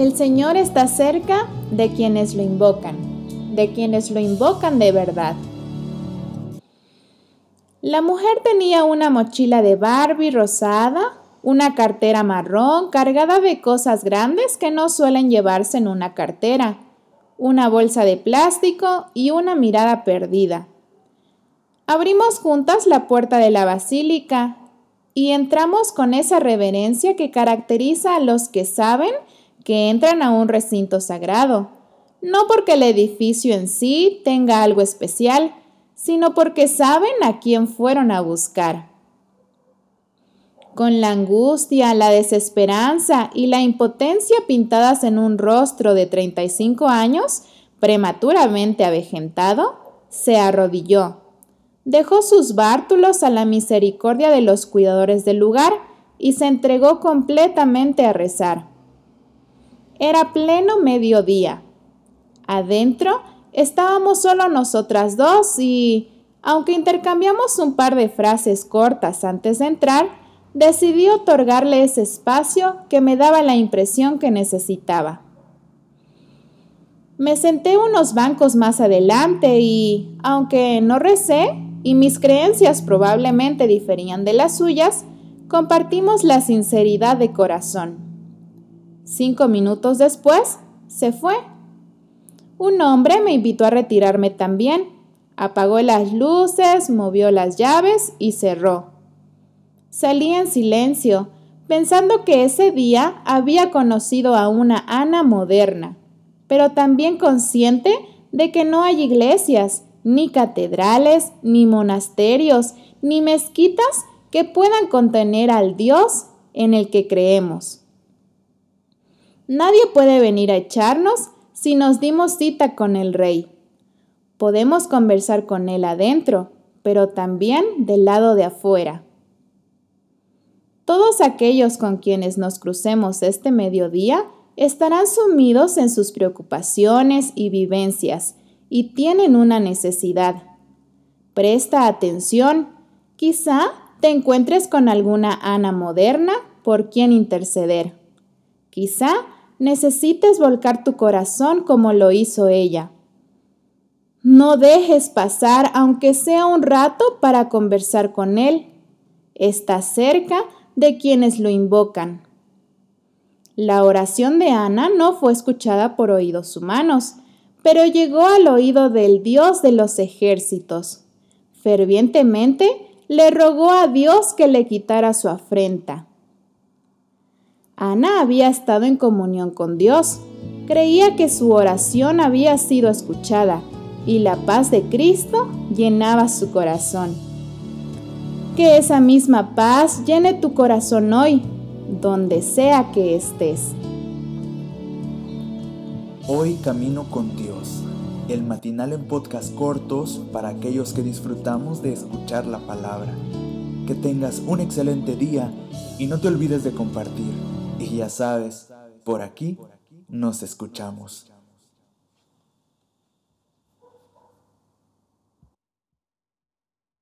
El Señor está cerca de quienes lo invocan, de quienes lo invocan de verdad. La mujer tenía una mochila de Barbie rosada, una cartera marrón cargada de cosas grandes que no suelen llevarse en una cartera, una bolsa de plástico y una mirada perdida. Abrimos juntas la puerta de la basílica y entramos con esa reverencia que caracteriza a los que saben que entran a un recinto sagrado, no porque el edificio en sí tenga algo especial, sino porque saben a quién fueron a buscar. Con la angustia, la desesperanza y la impotencia pintadas en un rostro de 35 años, prematuramente avejentado, se arrodilló dejó sus bártulos a la misericordia de los cuidadores del lugar y se entregó completamente a rezar. Era pleno mediodía. Adentro estábamos solo nosotras dos y, aunque intercambiamos un par de frases cortas antes de entrar, decidí otorgarle ese espacio que me daba la impresión que necesitaba. Me senté unos bancos más adelante y, aunque no recé, y mis creencias probablemente diferían de las suyas, compartimos la sinceridad de corazón. Cinco minutos después, se fue. Un hombre me invitó a retirarme también. Apagó las luces, movió las llaves y cerró. Salí en silencio, pensando que ese día había conocido a una Ana moderna, pero también consciente de que no hay iglesias ni catedrales, ni monasterios, ni mezquitas que puedan contener al Dios en el que creemos. Nadie puede venir a echarnos si nos dimos cita con el Rey. Podemos conversar con Él adentro, pero también del lado de afuera. Todos aquellos con quienes nos crucemos este mediodía estarán sumidos en sus preocupaciones y vivencias y tienen una necesidad. Presta atención, quizá te encuentres con alguna Ana moderna por quien interceder. Quizá necesites volcar tu corazón como lo hizo ella. No dejes pasar aunque sea un rato para conversar con él. Está cerca de quienes lo invocan. La oración de Ana no fue escuchada por oídos humanos, pero llegó al oído del Dios de los ejércitos. Fervientemente le rogó a Dios que le quitara su afrenta. Ana había estado en comunión con Dios. Creía que su oración había sido escuchada y la paz de Cristo llenaba su corazón. Que esa misma paz llene tu corazón hoy, donde sea que estés. Hoy camino con Dios, el matinal en podcast cortos para aquellos que disfrutamos de escuchar la palabra. Que tengas un excelente día y no te olvides de compartir. Ya sabes, por aquí nos escuchamos.